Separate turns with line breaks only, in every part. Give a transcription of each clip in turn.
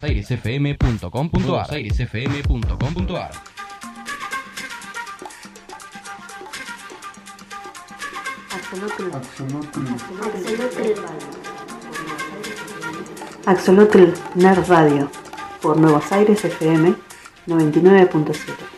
airesfm.com.ar airesfm.com.ar
Axolotl Nerd Radio por Nuevos Aires FM 99.7.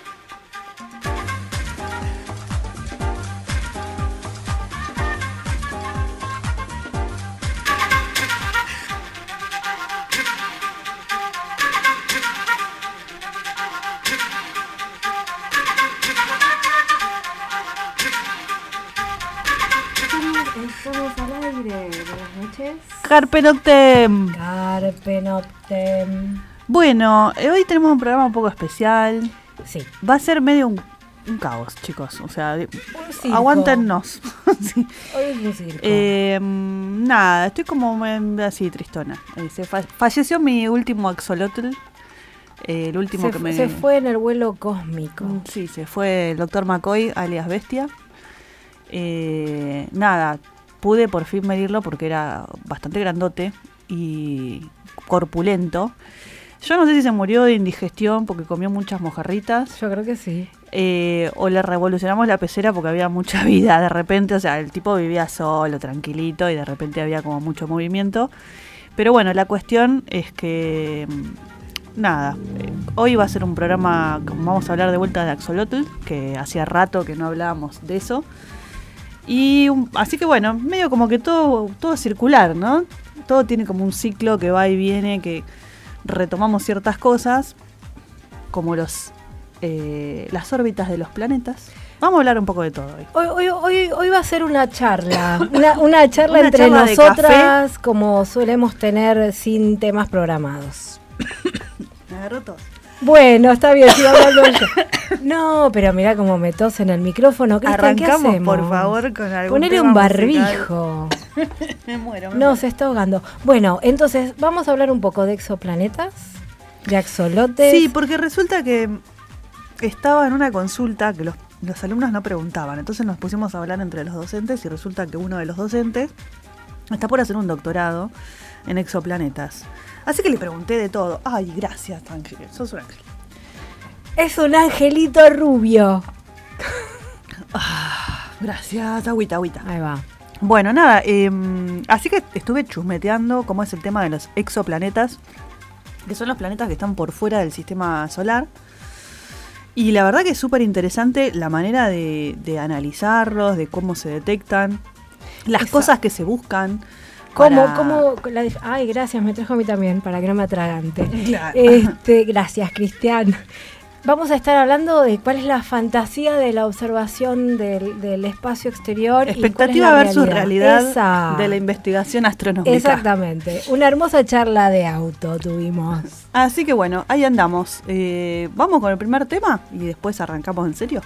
Carpe Noctem.
Carpe Noctem.
Bueno, eh, hoy tenemos un programa un poco especial.
Sí.
Va a ser medio un, un caos, chicos. O sea, aguántennos. Sí.
Hoy es un circo.
Eh, mm, nada, estoy como em, así tristona. Eh, se fa- falleció mi último axolotl. eh, el último
se,
que me.
se fue en el vuelo cósmico.
Mm, Sí, se fue el doctor McCoy, alias Bestia. Eh, nada, pude por fin medirlo porque era bastante grandote y corpulento. Yo no sé si se murió de indigestión porque comió muchas mojarritas.
Yo creo que sí.
eh, o le revolucionamos la pecera porque había mucha vida de repente. O sea, el tipo vivía solo, tranquilito y de repente había como mucho movimiento. Pero bueno, la cuestión es que. mm, Nada, eh, hoy va a ser un programa, vamos a hablar de vuelta de Axolotl, que hacía rato que no hablábamos de eso. Y un- así que bueno, medio como que todo, todo circular, ¿no? Todo tiene como un ciclo que va y viene, que retomamos ciertas cosas, como los eh, las órbitas de los planetas. Vamos a hablar un poco de todo hoy.
Hoy, hoy, hoy, hoy va a ser una charla. Una, una charla
Una
entre
charla
nosotras, como solemos tener sin temas programados.
Me agarró todo.
Bueno, está bien, sigo hablando yo. No, pero mira cómo me tose en el micrófono. Cristian, ¿qué
Arrancamos,
hacemos?
por favor, con algún
Ponele un barbijo.
Me muero. me
No,
muero.
se está ahogando. Bueno, entonces vamos a hablar un poco de exoplanetas, de axolotes.
Sí, porque resulta que estaba en una consulta que los, los alumnos no preguntaban. Entonces nos pusimos a hablar entre los docentes y resulta que uno de los docentes está por hacer un doctorado en exoplanetas. Así que le pregunté de todo. Ay, gracias, Ángel. Sos un ángel.
Es un angelito rubio.
Gracias, agüita, agüita.
Ahí va.
Bueno, nada, eh, así que estuve chusmeteando cómo es el tema de los exoplanetas, que son los planetas que están por fuera del sistema solar. Y la verdad que es súper interesante la manera de, de analizarlos, de cómo se detectan, las
Esa-
cosas que se buscan.
¿Cómo,
para-
cómo, la ay, gracias, me trajo a mí también, para que no me atragante.
Claro.
Este, gracias, Cristian. Vamos a estar hablando de cuál es la fantasía de la observación del, del espacio exterior.
Expectativa versus realidad
Esa.
de la investigación astronómica.
Exactamente. Una hermosa charla de auto tuvimos.
Así que bueno, ahí andamos. Eh, Vamos con el primer tema y después arrancamos en serio.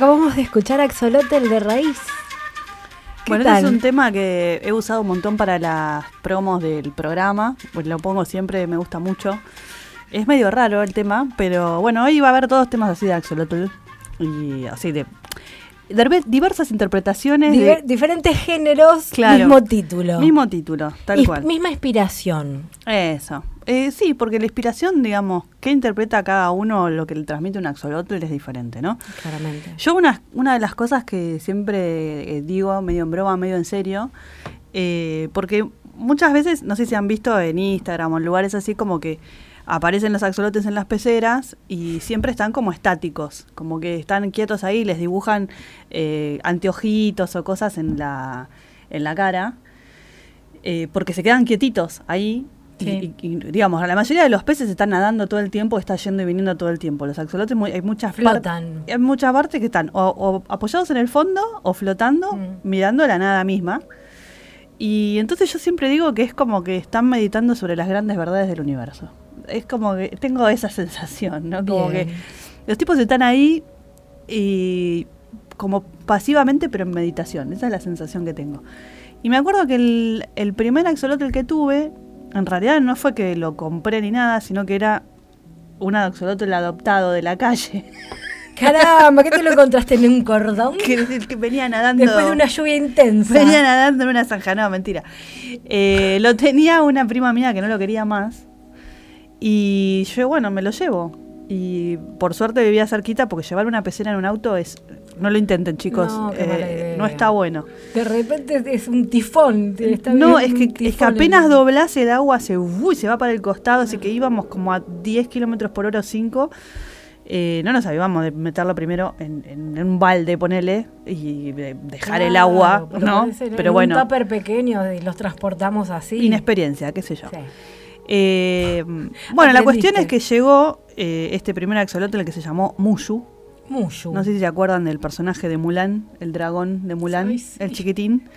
Acabamos de escuchar Axolotl de raíz. ¿Qué
Bueno, este es un tema que he usado un montón para las promos del programa, pues lo pongo siempre, me gusta mucho. Es medio raro el tema, pero bueno, hoy va a haber todos temas así de Axolotl y así de, diversas interpretaciones
Diver-
de
diferentes géneros,
Claro.
mismo título.
mismo título, tal cual.
Misma inspiración.
Eso. Eh, sí, porque la inspiración, digamos, que interpreta cada uno lo que le transmite un axolotl es diferente, ¿no?
Claramente.
Yo una, una de las cosas que siempre eh, digo, medio en broma, medio en serio, eh, porque muchas veces, no sé si han visto en Instagram o en lugares así como que aparecen los axolotes en las peceras y siempre están como estáticos, como que están quietos ahí, les dibujan eh, anteojitos o cosas en la, en la cara, eh, porque se quedan quietitos ahí.
Sí.
Y, y, digamos, la mayoría de los peces están nadando todo el tiempo, está yendo y viniendo todo el tiempo. Los axolotes, muy- hay muchas
Flotan.
hay muchas partes que están o, o apoyados en el fondo o flotando,
Mm.
mirando la nada misma. Y entonces yo siempre digo que es como que están meditando sobre las grandes verdades del universo. Es como que tengo esa sensación, ¿no? Como
Bien.
que los tipos están ahí y como pasivamente pero en meditación. Esa es la sensación que tengo. Y me acuerdo que el, el primer axolotl que tuve, en realidad no fue que lo compré ni nada, sino que era un axolotl adoptado de la calle.
Caramba, ¿qué te lo encontraste en un cordón?
que, que venía nadando.
Después de una lluvia intensa.
Venía nadando en una zanja, no, mentira. Eh, lo tenía una prima mía que no lo quería más. Y yo, bueno, me lo llevo. Y por suerte vivía cerquita porque llevar una pecera en un auto es. No lo intenten, chicos.
No,
eh, no está bueno.
De repente es un tifón. está
no, es
un
que, es que apenas
en-
doblás el agua se, uy, se va para el costado, así que íbamos como a 10 kilómetros por hora o 5. Eh, no nos avivábamos de meterlo primero en, en un balde, ponele, y de- dejar el agua,
pero
¿no?
en
Pero
un
bueno,
tupper pequeño y los transportamos así.
inexperiencia, qué sé yo.
Sí.
Eh, bueno, la cuestión es que llegó eh, este primer axolotl el que se llamó Mushu.
Mushu.
No sé si se acuerdan del personaje de Mulan, el dragón de Mulan,
Ay, sí.
el chiquitín.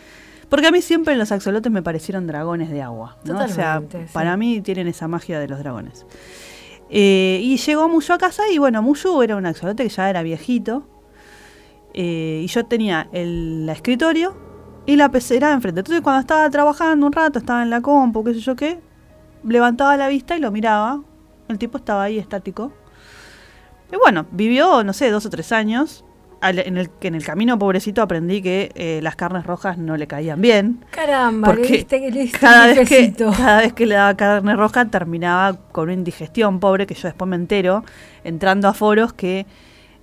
Porque a mí siempre los axolotes me parecieron dragones de agua. ¿no? O sea,
sí.
para mí tienen esa magia de los dragones. Eh, y llegó Mushu a casa y bueno, Mushu era un axolote que ya era viejito. Eh, y yo tenía el la escritorio y la pecera enfrente. Entonces cuando estaba trabajando un rato, estaba en la compu, qué sé yo qué, levantaba la vista y lo miraba. El tipo estaba ahí estático. Y bueno, vivió, no sé, dos o tres años. Al- en, el, que en el camino, pobrecito, aprendí que eh, las carnes rojas no le caían bien.
Caramba,
Porque
le diste, le diste
Cada vez, que, cada vez que le daba carne roja terminaba con una indigestión pobre que yo después me entero entrando a foros que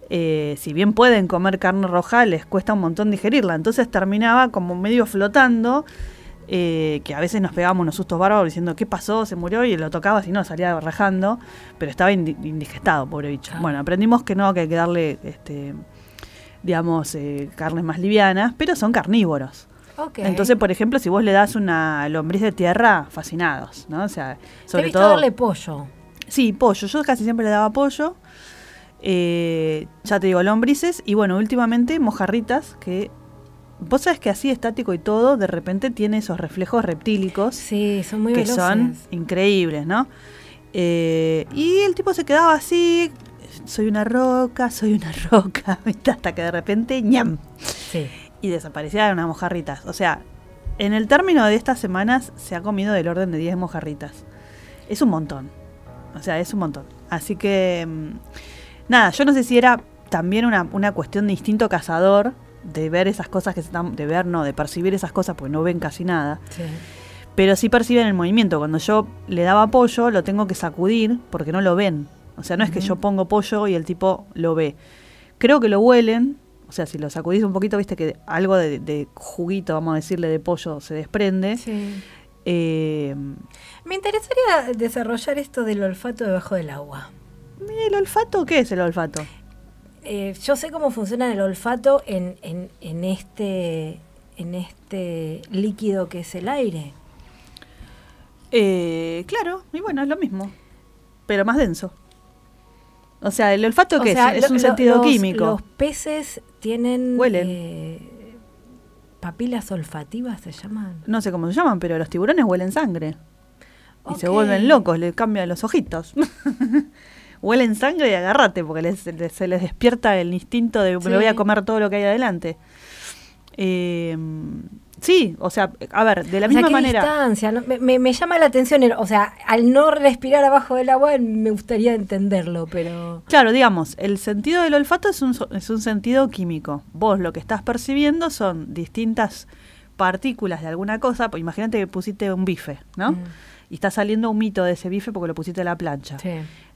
eh, si bien pueden comer carne roja les cuesta un montón digerirla. Entonces terminaba como medio flotando eh, que a veces nos pegábamos unos sustos bárbaros diciendo qué pasó, se murió y lo tocaba si no salía rajando, pero estaba indi- indigestado, pobre bicho. Bueno, aprendimos que no, que hay que darle este digamos eh, carnes más livianas, pero son carnívoros. Entonces, por ejemplo, si vos le das una lombriz de tierra, fascinados, ¿no? O sea,
Te he
sobre
visto
todo...
darle pollo.
Sí, pollo. Yo casi siempre le daba pollo. Eh, ya te digo, lombrices. Y bueno, últimamente mojarritas, que vos sabés que así estático y todo, de repente tiene esos reflejos reptílicos
Sí, son muy
que
veloces.
son increíbles, ¿no? Eh, y el tipo se quedaba así, soy una roca, soy una roca, hasta que de repente, ñam,
Sí.
y desaparecían unas mojarritas. O sea, en el término de estas semanas se ha comido del orden de 10 mojarritas. Es un montón. O sea, es un montón. Así que, mm, nada, yo no sé si era también una, una cuestión de instinto cazador, de ver esas cosas que se están, de ver, no, de percibir esas cosas, porque no ven casi nada.
sí.
Pero sí perciben el movimiento. Cuando yo le daba pollo, lo tengo que sacudir porque no lo ven. O sea, no es que yo pongo pollo y el tipo lo ve. Creo que lo huelen. O sea, si lo sacudís un poquito, viste que algo de, de juguito, vamos a decirle, de pollo se desprende.
Sí.
Eh,
Me interesaría desarrollar esto del olfato debajo del agua.
¿y ¿El olfato? ¿Qué es el olfato?
Eh, yo sé cómo funciona el olfato en, en, en este en este líquido que es el aire.
Eh, claro, y bueno, es lo mismo. Pero más denso. O sea, ¿el olfato
O sea,
es? Es
lo-
un sentido
los-
químico.
Los peces tienen
Huelen.
eh, papilas olfativas, se llaman.
No sé cómo se llaman, pero los tiburones huelen sangre. Y se vuelven locos, le cambian los ojitos. huelen sangre y agárrate, porque les- les- se les despierta el instinto de me voy a comer todo lo que hay adelante. Eh, sí, o sea, a ver, de la
O sea,
misma
¿qué
manera.
distancia? ¿no? Me, me- me llama la atención, el- o sea, al no respirar abajo del agua me gustaría entenderlo, pero...
Claro, digamos, el sentido del olfato es un, es un sentido químico. Vos lo que estás percibiendo son distintas partículas de alguna cosa. Pues imagínate que pusiste un bife, ¿no?
Mm.
Y está saliendo un mito de ese bife porque lo pusiste a la plancha.
Sí.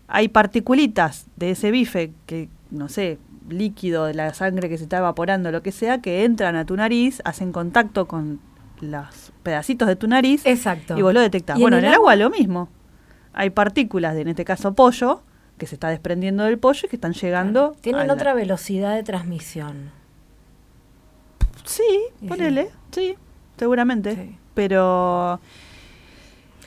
Hay particulitas de ese bife que, no sé, líquido de la sangre que se está evaporando, lo que sea, que entran a tu nariz, hacen contacto con los pedacitos de tu nariz
Exacto.
y vos lo detectás.
¿Y
Bueno,
en el
el agua
agua?
lo mismo. Hay partículas de, en este caso, pollo, que se está desprendiendo del pollo y que están llegando.
Tienen
la-
otra velocidad de transmisión.
Sí, ponele, sí, seguramente.
Sí.
Pero.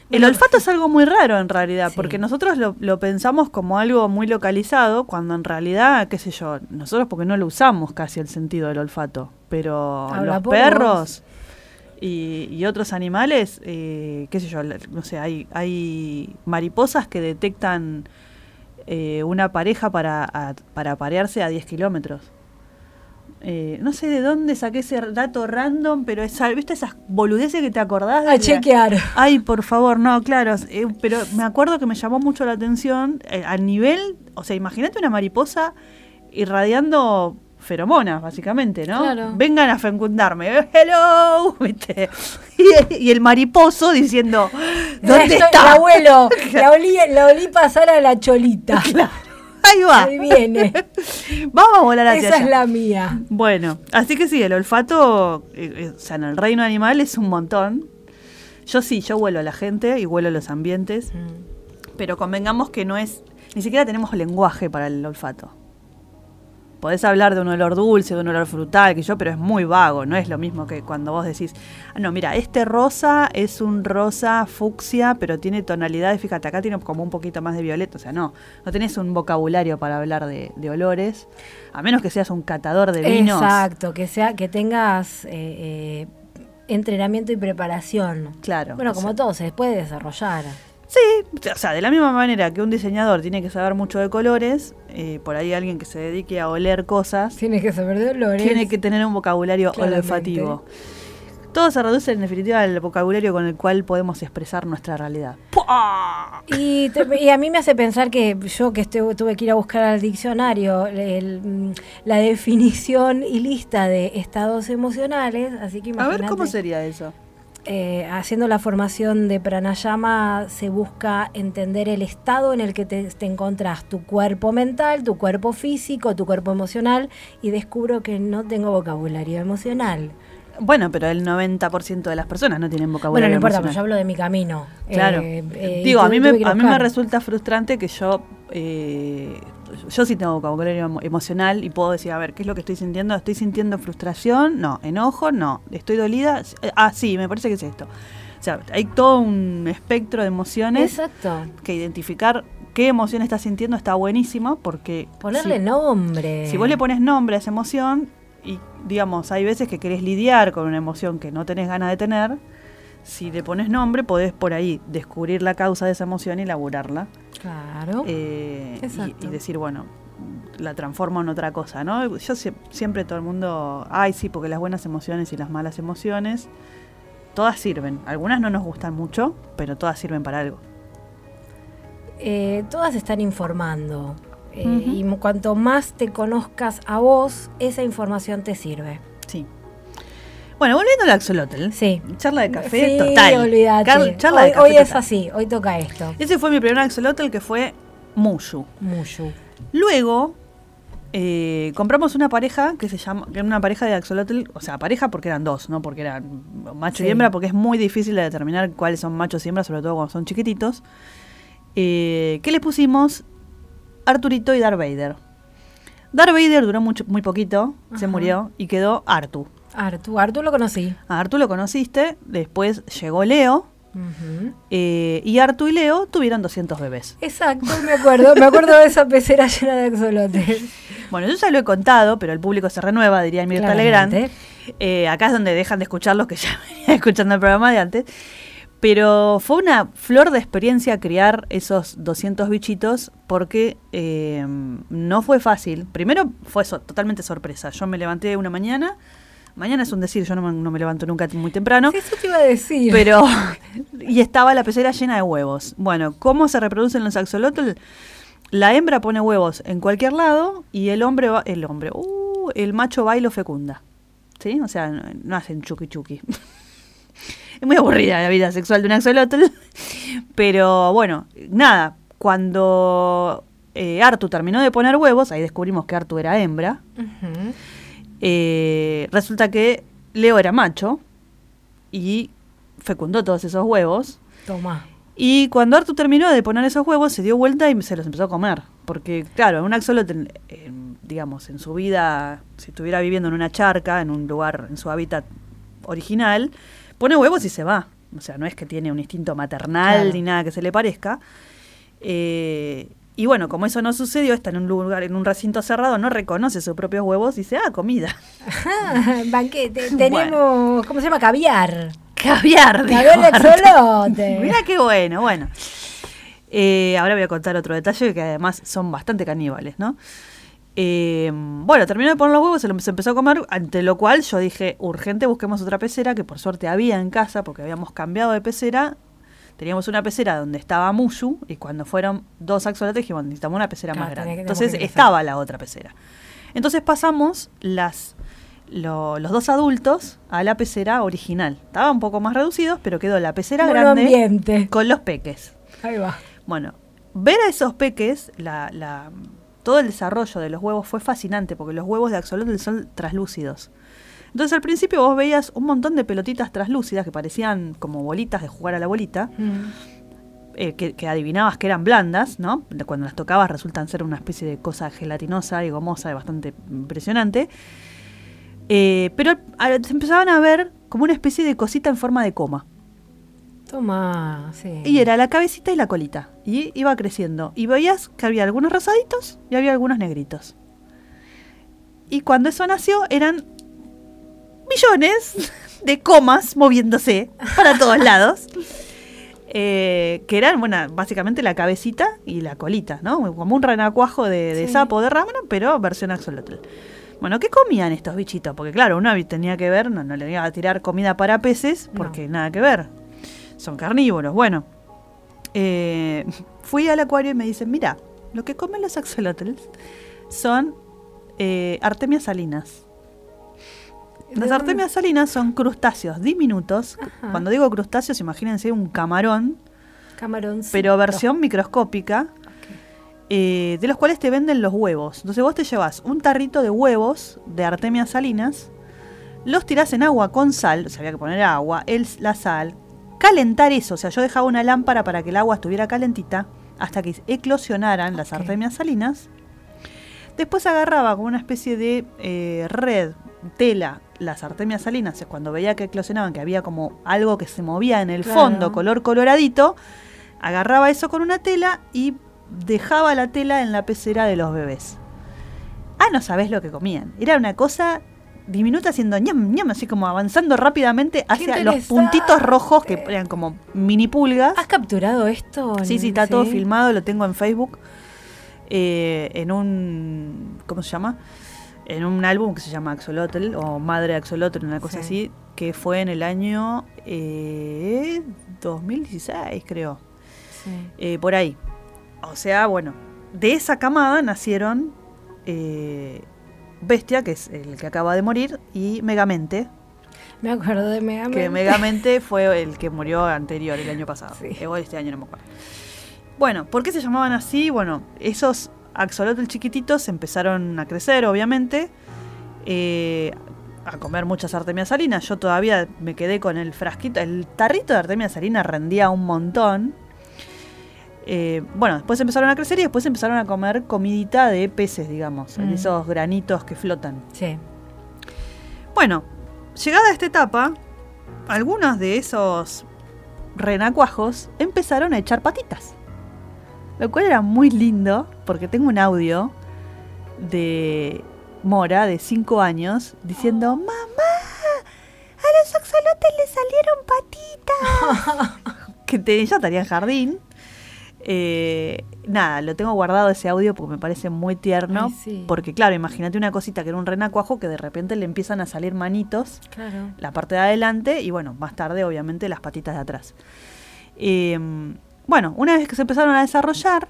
El olfato es algo muy raro en realidad,
Sí.
porque nosotros lo, lo pensamos como algo muy localizado, cuando en realidad, qué sé yo, nosotros porque no lo usamos casi el sentido del olfato, pero
Habla
los perros y, y otros animales, eh, qué sé yo, no sé, hay, hay mariposas que detectan eh, una pareja para, a- para parearse a 10 kilómetros. Eh, no sé de dónde saqué ese dato random, pero es, ¿viste esas boludeces que te acordás? de
A
la-
chequear.
Ay, por favor, no, claro, eh, pero me acuerdo que me llamó mucho la atención eh, al nivel, o sea, imagínate una mariposa irradiando feromonas, básicamente, ¿no?
Claro.
Vengan a fecundarme, hello, ¿viste? Y, y el mariposo diciendo, ¿dónde
Estoy-
está?
El abuelo, la olí, la olí pasar a la cholita.
Ahí va.
Ahí viene.
Vamos a volar hacia
Esa
allá.
es la mía.
Bueno, así que sí, el olfato, eh, eh, o sea, en el reino animal es un montón. Yo sí, yo huelo a la gente y huelo a los ambientes, pero convengamos que no es, ni siquiera tenemos lenguaje para el olfato. Podés hablar de un olor dulce, de un olor frutal, que yo, pero es muy vago, no es lo mismo que cuando vos decís, ah, no, mira, este rosa es un rosa fucsia, pero tiene tonalidades, fíjate, acá tiene como un poquito más de violeta, o sea, no, no tenés un vocabulario para hablar de, de olores, a menos que seas un catador de vinos.
Exacto, que sea, que tengas eh, eh, entrenamiento y preparación.
Claro.
Bueno, como
sea,
todo, se puede desarrollar.
Sí, o sea, de la misma manera que un diseñador tiene que saber mucho de colores, eh, por ahí alguien que se dedique a oler cosas,
Tienes que saber de olores.
tiene que tener un vocabulario
Claramente.
olfativo. Todo se reduce en definitiva al vocabulario con el cual podemos expresar nuestra realidad.
Y, te- y a mí me hace pensar que yo que estu- tuve que ir a buscar al diccionario el- la definición y lista de estados emocionales, así que
A
imagínate.
ver cómo sería eso.
Eh, haciendo la formación de pranayama se busca entender el estado en el que te, te encontrás, tu cuerpo mental, tu cuerpo físico, tu cuerpo emocional, y descubro que no tengo vocabulario emocional.
Bueno, pero el 90% de las personas no tienen
Bueno,
vocabulario
no importa, pero
emocional.
yo hablo de mi camino.
Claro.
Eh, eh,
Digo, a mí, me,
a
mí me resulta frustrante que yo, eh, yo sí tengo vocabulario emo- emocional y puedo decir, a ver, ¿qué es lo que estoy sintiendo? ¿Estoy sintiendo frustración? No. ¿Enojo? No. ¿Estoy dolida? Eh, Ah, sí, me parece que es esto. O sea, hay todo un espectro de emociones
Exacto.
que identificar qué emoción estás sintiendo está buenísimo porque...
Ponerle
si-
nombre.
si vos le pones nombre a esa emoción y, digamos, hay veces que querés lidiar con una emoción que no tenés ganas de tener, si le pones nombre podés por ahí descubrir la causa de esa emoción y elaborarla.
Claro.
eh, y- decir, bueno, la transformo en otra cosa, ¿no? Yo sie- siempre todo el mundo, ay, sí, porque las buenas emociones y las malas emociones, todas sirven. Algunas no nos gustan mucho, pero todas sirven para algo.
Eh, todas están informando. Eh. Y cuanto más te conozcas a vos, esa información te sirve.
Bueno, volviendo al axolotl.
Sí.
Charla de café
sí,
total.
olvídate.
Car- charla
hoy
de café
hoy es
total.
así, hoy toca esto.
Ese fue mi primer axolotl que fue Mushu.
Mushu.
Luego eh, compramos una pareja que se llama, que era una pareja de axolotl, o sea, pareja porque eran dos, no porque eran macho
Sí.
y hembra, porque es muy difícil de determinar cuáles son machos y hembras, sobre todo cuando son chiquititos. Eh, ¿Qué les pusimos? Arturito y Darth Vader. Darth Vader duró mucho, muy poquito, se murió y quedó Artu.
Artu, Artu lo conocí.
A Artu lo conociste, después llegó Leo, eh, y Artu y Leo tuvieron 200 bebés.
Exacto, me acuerdo. Me acuerdo de esa pecera llena de axolotes.
Bueno, yo ya lo he contado, pero el público se renueva, diría Mirta. Legrand. Eh, acá es donde dejan de escuchar los que ya venían escuchando el programa de antes. Pero fue una flor de experiencia criar esos 200 bichitos porque eh, no fue fácil. Primero fue so- totalmente sorpresa. Yo me levanté una mañana. Mañana es un decir, yo no me, no me levanto nunca muy temprano.
Sí, eso te iba a decir.
Pero. y estaba la pecera llena de huevos. Bueno, ¿cómo se reproducen los axolotl? La hembra pone huevos en cualquier lado y el hombre va. El hombre. Uh, el macho va y lo fecunda. ¿Sí? O sea, no, no hacen chuki chuki. es muy aburrida la vida sexual de un axolotl. Pero bueno, nada. Cuando eh, Artu terminó de poner huevos, ahí descubrimos que Artu era hembra.
Ujú.
Eh, resulta que Leo era macho y fecundó todos esos huevos.
Toma.
Y cuando Artu terminó de poner esos huevos, se dio vuelta y se los empezó a comer. Porque, claro, un axolotl, eh, digamos, en su vida, si estuviera viviendo en una charca, en un lugar, en su hábitat original, pone huevos y se va. O sea, no es que tiene un instinto maternal
Claro.
ni nada que se le parezca. Eh, y bueno, como eso no sucedió, está en un lugar, en un recinto cerrado, no reconoce sus propios huevos y dice, ah, comida.
Ajá, banquete. Tenemos, ¿cómo se llama? Caviar.
Caviar,
Caviar de
Artu.
axolote.
Mirá qué bueno, bueno. Eh, ahora voy a contar otro detalle que además son bastante caníbales, ¿no? Eh, bueno, terminó de poner los huevos, se los empezó a comer, ante lo cual yo dije, urgente, busquemos otra pecera, que por suerte había en casa, porque habíamos cambiado de pecera. Teníamos una pecera donde estaba Mushu, y cuando fueron dos axolotes dijimos, necesitamos una pecera
Claro,
más grande. Entonces estaba la otra pecera. Entonces pasamos las lo- los dos adultos a la pecera original. Estaba un poco más reducidos, pero quedó la pecera grande con los peques.
Ahí va.
Bueno, ver a esos peques, la, la- todo el desarrollo de los huevos fue fascinante porque los huevos de axolotl son translúcidos. Entonces al principio vos veías un montón de pelotitas translúcidas que parecían como bolitas de jugar a la bolita,
Mm.
eh, que, que adivinabas que eran blandas, ¿no? Cuando las tocabas resultan ser una especie de cosa gelatinosa y gomosa y bastante impresionante. Eh, pero a- se empezaban a ver como una especie de cosita en forma de coma.
Toma, sí.
Y era la cabecita y la colita. Y iba creciendo. Y veías que había algunos rosaditos y había algunos negritos. Y cuando eso nació eran millones de comas moviéndose para todos lados. Eh, que eran, bueno, básicamente la cabecita y la colita, ¿no? Como un renacuajo de, de
Sí.
sapo de rábano, pero versión axolotl. Bueno, ¿qué comían estos bichitos? Porque claro, uno tenía que ver, no, no le iba a tirar comida para peces, porque nada que ver. Son carnívoros. Bueno, eh, fui al acuario y me dicen, mira, lo que comen los axolotls son eh, artemias salinas. Las
¿De
artemias salinas son crustáceos diminutos.
Ajá.
Cuando digo crustáceos, imagínense un camarón,
Camaroncito.
pero versión microscópica, eh, de los cuales te venden los huevos. Entonces vos te llevas un tarrito de huevos de artemias salinas, los tirás en agua con sal, o sea, había que poner agua, el, la sal, calentar eso, o sea, yo dejaba una lámpara para que el agua estuviera calentita hasta que eclosionaran las artemias salinas. Después agarraba como una especie de eh, red, tela, las artemias salinas, cuando veía que eclosionaban, que había como algo que se movía en el
Claro.
fondo, color coloradito, agarraba eso con una tela y dejaba la tela en la pecera de los bebés. Ah, no sabés lo que comían. Era una cosa diminuta haciendo ñam, ñam, así como avanzando rápidamente hacia los puntitos rojos que eran como mini pulgas.
¿Has capturado esto?
Sí, sí, está todo filmado, lo tengo en Facebook. eh, en un. ¿Cómo se llama? En un álbum que se llama Axolotl o Madre Axolotl, una cosa
Sí.
así, que fue en el año eh, 2016, creo.
Sí.
Eh, por ahí. O sea, bueno, de esa camada nacieron eh, Bestia, que es el que acaba de morir, y Megamente,
Me acuerdo de Megamente.
que Megamente fue el que murió anterior, el año pasado.
Sí.
Igual este año no me acuerdo. Bueno, ¿por qué se llamaban así? Bueno, esos axolotl chiquititos empezaron a crecer, obviamente, eh, a comer muchas artemias salinas. Yo todavía me quedé con el frasquito, el tarrito de artemia salina rendía un montón. Eh, bueno, después empezaron a crecer y después empezaron a comer comidita de peces, digamos,
Mm.
esos granitos que flotan.
Sí.
Bueno, llegada a esta etapa, algunos de esos renacuajos empezaron a echar patitas. Lo cual era muy lindo, porque tengo un audio de Mora, de 5 años, diciendo, mamá, a los axolotes le salieron patitas. Que te, ella estaría en jardín. Eh, nada, lo tengo guardado ese audio porque me parece muy tierno.
Ay, sí.
Porque, claro, imagínate una cosita que era un renacuajo que de repente le empiezan a salir manitos
Claro.
la parte de adelante y bueno, más tarde obviamente las patitas de atrás. Eh, bueno, una vez que se empezaron a desarrollar,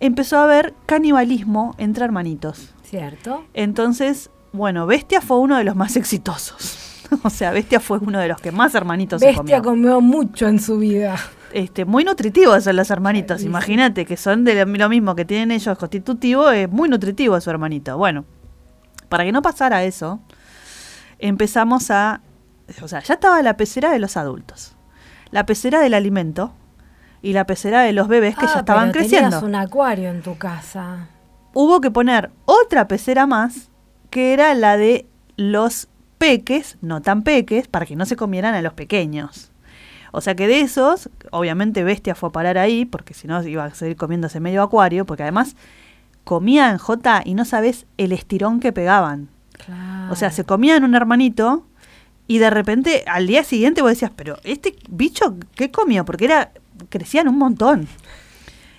empezó a haber canibalismo entre hermanitos.
¿Cierto?
Entonces, bueno, Bestia fue uno de los más exitosos. o sea, Bestia fue uno de los que más hermanitos se
Bestia
comió.
comió mucho en su vida.
Este, muy nutritivos son los hermanitos,
Sí, sí.
imagínate que son de lo- lo mismo que tienen ellos constitutivo, es muy nutritivo su hermanito. Bueno, para que no pasara eso, empezamos a, o sea, ya estaba la pecera de los adultos, la pecera del alimento y la pecera de los bebés que
Ah,
ya estaban
pero
creciendo.
Tenías un acuario en tu casa.
Hubo que poner otra pecera más, que era la de los peques, no tan peques, para que no se comieran a los pequeños. O sea que de esos, obviamente Bestia fue a parar ahí, porque si no iba a seguir comiéndose medio acuario, porque además comían J y no sabes el estirón que pegaban.
Claro.
O sea, se comían un hermanito y de repente al día siguiente vos decías, pero este bicho, ¿qué comió? Porque era crecían un montón.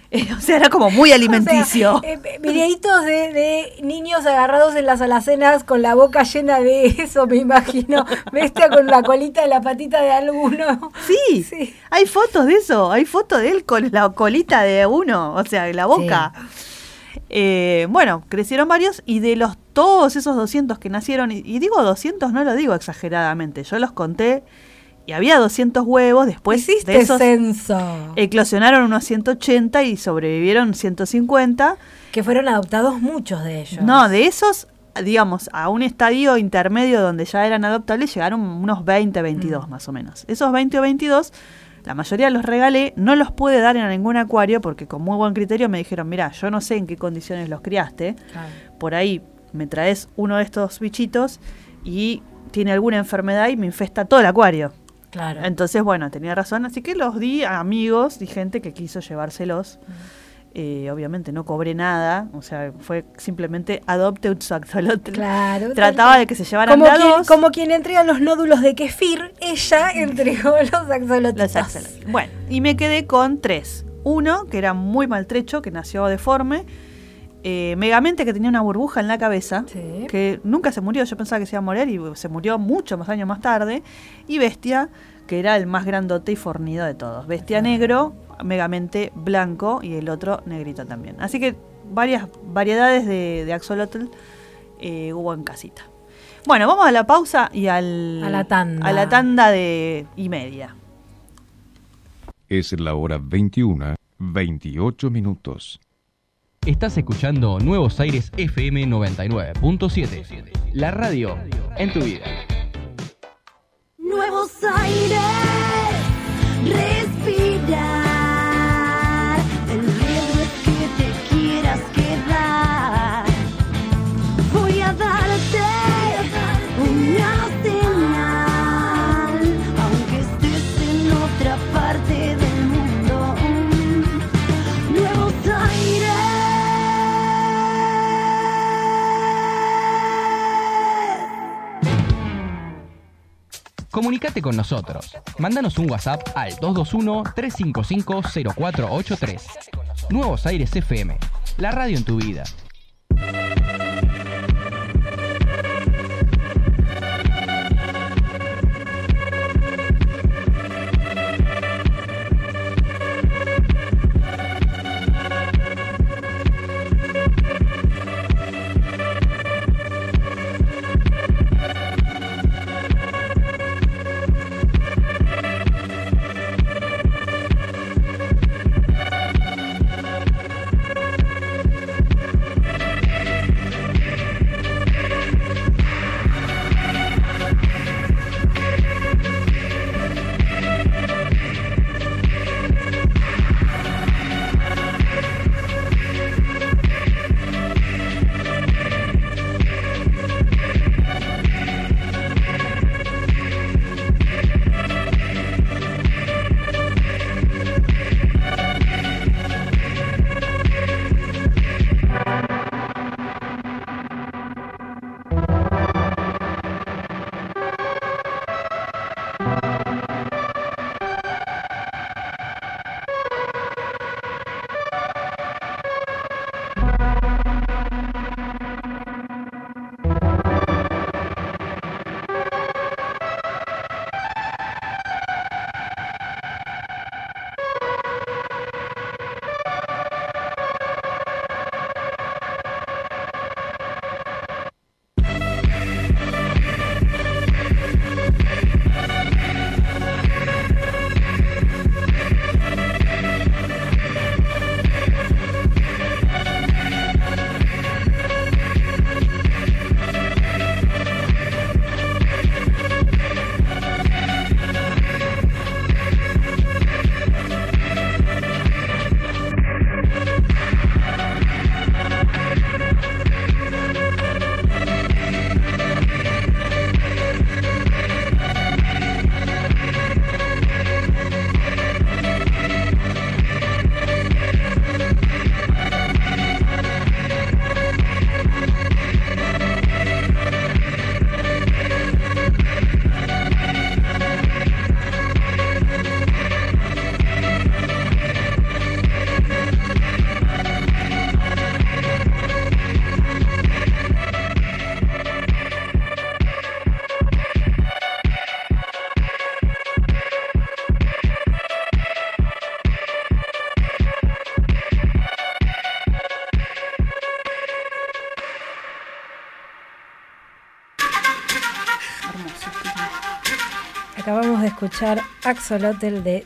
Eh, o sea, era como muy alimenticio.
O sea, eh, videitos de, de niños agarrados en las alacenas con la boca llena de eso, me imagino. Bestia con la colita de la patita de alguno.
Sí,
Sí.
hay fotos de eso, hay fotos de él con la colita de uno, o sea, la boca. Eh, bueno, crecieron varios y de los todos esos 200 que nacieron, y, y digo 200, no lo digo exageradamente, yo los conté y había 200 huevos, después
Hiciste
de esos
censo.
eclosionaron unos 180 y sobrevivieron 150.
que fueron adoptados muchos de ellos.
No, de esos, digamos, a un estadio intermedio donde ya eran adoptables, llegaron unos 20, 22
Mm.
más o menos. Esos 20 o 22, la mayoría los regalé, no los pude dar en ningún acuario porque con muy buen criterio me dijeron, mira, yo no sé en qué condiciones los criaste,
Claro.
por ahí me traes uno de estos bichitos y tiene alguna enfermedad y me infesta todo el acuario.
Claro.
Entonces, bueno, tenía razón, así que los di a amigos y gente que quiso llevárselos. Eh, obviamente no cobré nada, o sea, fue simplemente adopte un axolotl.
Claro.
Trataba de que se llevaran
como
a
quien,
dos
como quien entrega los nódulos de kefir, ella entregó los axolotitos.
los axolotl. Bueno, y me quedé con tres. Uno, que era muy maltrecho, que nació deforme. Eh, Megamente, que tenía una burbuja en la cabeza,
Sí.
que nunca se murió. Yo pensaba que se iba a morir y se murió muchos más años más tarde. Y Bestia, que era el más grandote y fornido de todos. Bestia negro, Megamente blanco y el otro negrito también. Así que varias variedades de, de axolotl eh, hubo en casita. Bueno, vamos a la pausa y al,
A la tanda.
a la tanda de y media.
Es la hora 21, 28 minutos.
Estás escuchando Nuevos Aires FM 99.7. La radio en tu vida.
Nuevos aires,
Comunicate con nosotros. Mándanos un WhatsApp al 221-355-0483. Nuevos Aires FM. La radio en tu vida.
Escuchar Axolotl de.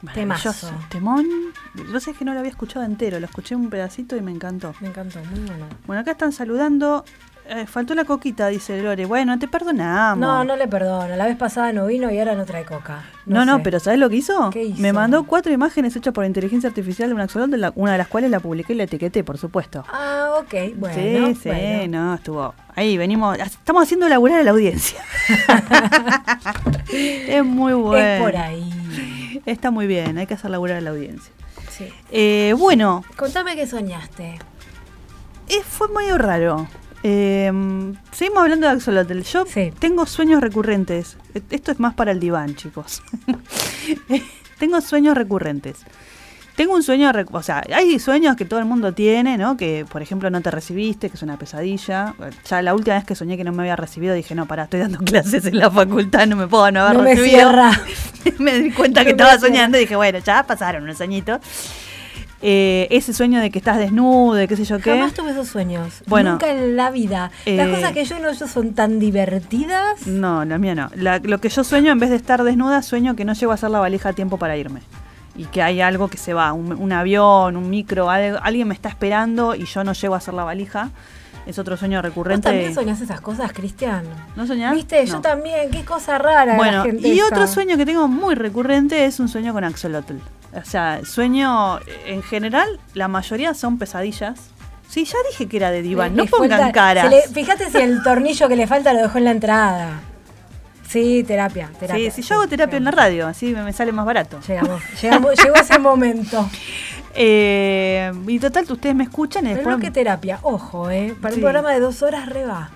Maravilloso.
Temazo.
Temón. Yo sé que no lo había escuchado entero, lo escuché un pedacito y me encantó.
Me encantó, muy bueno.
Bueno, acá están saludando. Eh, faltó la coquita, dice Lore. Bueno, te perdonamos.
No, no le perdono. La vez pasada no vino y ahora no trae coca.
No, no,
sé.
pero ¿sabes lo que hizo?
¿Qué hizo?
Me mandó cuatro imágenes hechas por inteligencia artificial de un axolotl, la- una de las cuales la publiqué y la etiqueté, por supuesto.
Ah, ok. Bueno.
sí, sí,
bueno.
no, estuvo. Ahí venimos, estamos haciendo laburar a la audiencia. es muy bueno.
Es por ahí.
Está muy bien, hay que hacer laburar a la audiencia.
Sí.
Eh, bueno,
Contame qué soñaste.
eh, fue medio raro. Eh, seguimos hablando de Axolotl. Yo
Sí.
tengo sueños recurrentes. Eh, Esto es más para el diván, chicos. tengo sueños recurrentes. Tengo un sueño, o sea, hay sueños que todo el mundo tiene, ¿no? Que, por ejemplo, no te recibiste, que es una pesadilla. Ya la última vez que soñé que no me había recibido, dije, no, pará, estoy dando clases en la facultad, no me puedo no haber
No me
recibido.
cierra.
me di cuenta que
No
estaba soñando y dije, bueno, ya pasaron unos añitos. Eh, ese sueño de que estás desnudo, de qué sé yo qué.
Jamás tuve esos sueños.
Bueno.
Nunca en la vida. Las
Eh,
cosas que yo no yo son tan divertidas.
No, la mía no. La- lo que yo sueño, en vez de estar desnuda, sueño que no llego a hacer la valija a tiempo para irme. Y que hay algo que se va, un, un avión, un micro, algo- alguien me está esperando y yo no llego a hacer la valija. Es otro sueño
¿Vos
recurrente.
también soñás esas cosas, Cristian?
¿No soñás?
¿Viste? Yo también. Qué cosa rara. la
Bueno,
gente
y
esa.
otro sueño que tengo muy recurrente es un sueño con axolotl. O sea, sueño, en general, la mayoría son pesadillas. Sí, ya dije que era de diván, no pongan
le- fíjate si el tornillo que le falta lo dejó en la entrada. Sí, terapia, terapia.
Sí, si yo hago terapia en la radio, así me, me sale más barato.
Llegamos, llegamos, llegó ese momento.
Eh, y total, ustedes me escuchan y
El
después...
bloque terapia, ojo, ¿eh? Para
Sí.
un programa de dos horas reba.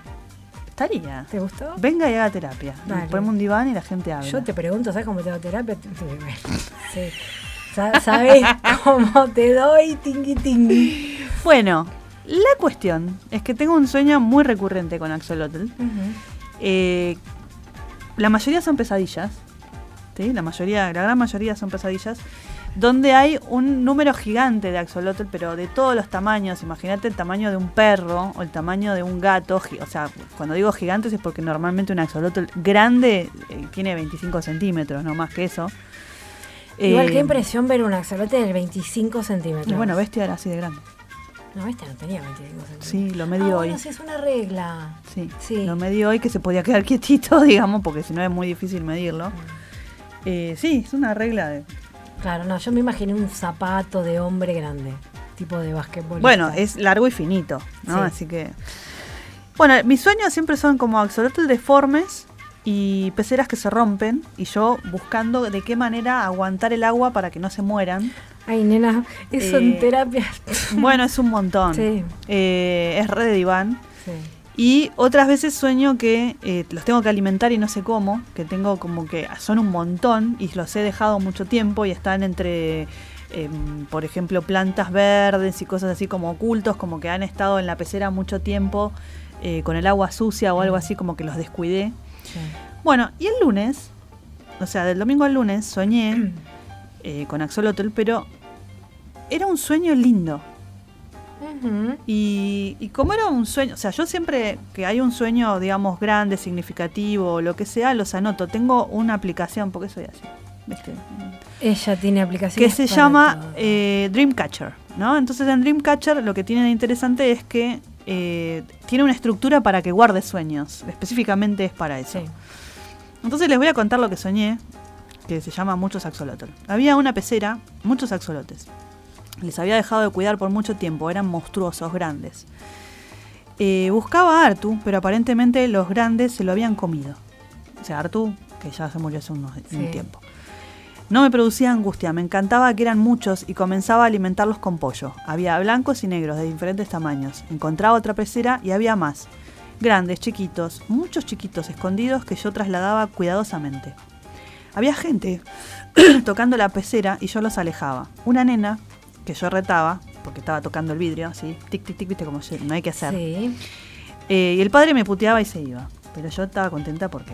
Estaría.
¿Te gustó?
Venga y haga terapia.
Dale.
Ponemos un diván y la gente habla.
Yo te pregunto, ¿sabes cómo te doy terapia? Sí, ¿Sabes cómo te doy tingui tingui?
Bueno, la cuestión es que tengo un sueño muy recurrente con Axolotl. Eh, la mayoría son pesadillas. ¿sí? La mayoría, la gran mayoría son pesadillas. Donde hay un número gigante de axolotl, pero de todos los tamaños. Imagínate el tamaño de un perro o el tamaño de un gato. O sea, cuando digo gigantes es porque normalmente un axolotl grande eh, tiene 25 centímetros, no más que eso.
Igual
Eh,
qué impresión ver un axolote de 25 centímetros.
Y bueno, bestia era así de grande.
No, este no tenía 25 centímetros.
Sí, lo medí
ah,
hoy.
bueno, sí, es una regla.
Sí,
Sí.
lo medí hoy que se podía quedar quietito, digamos, porque si no es muy difícil medirlo. Eh, sí, es una regla de...
Claro, no, yo me imaginé un zapato de hombre grande, tipo de basquetbolista.
Bueno, es largo y finito, ¿no?
Sí.
Así que... Bueno, mis sueños siempre son como axolotl deformes y peceras que se rompen y yo buscando de qué manera aguantar el agua para que no se mueran.
Ay, nena, eso en
Eh,
terapia.
Bueno, es un montón.
Sí.
Eh, es re de diván.
Sí.
Y otras veces sueño que eh, los tengo que alimentar y no sé cómo, que tengo como que son un montón y los he dejado mucho tiempo y están entre, em, por ejemplo, plantas verdes y cosas así como ocultos, como que han estado en la pecera mucho tiempo eh, con el agua sucia o algo así, como que los descuidé.
sí.
Bueno, y el lunes, o sea, del domingo al lunes, soñé eh, con Axolotl, pero era un sueño lindo. Y, y como era un sueño, o sea, yo siempre que hay un sueño, digamos, grande, significativo, lo que sea, los anoto. Tengo una aplicación, porque soy así, ¿viste?
Ella tiene
Que
aplicaciones.
se llama eh, Dreamcatcher, ¿no? Entonces en Dreamcatcher lo que tiene de interesante es que eh, tiene una estructura para que guarde sueños. Específicamente es para eso.
Sí.
Entonces les voy a contar lo que soñé, que se llama Muchos Axolotl. Había una pecera, muchos axolotes. Les había dejado de cuidar por mucho tiempo, eran monstruosos, grandes. Eh, buscaba a Artu, pero aparentemente los grandes se lo habían comido. O sea, Artu, que ya se murió hace unos, un tiempo. No me producía angustia, me encantaba que eran muchos y comenzaba a alimentarlos con pollo. Había blancos y negros de diferentes tamaños. Encontraba otra pecera y había más. Grandes, chiquitos, muchos chiquitos escondidos que yo trasladaba cuidadosamente. Había gente tocando la pecera y yo los alejaba. Una nena que yo retaba, porque estaba tocando el vidrio, así, tic, tic, tic, viste como no hay que hacer.
Sí.
Eh, y el padre me puteaba y se iba. Pero yo estaba contenta porque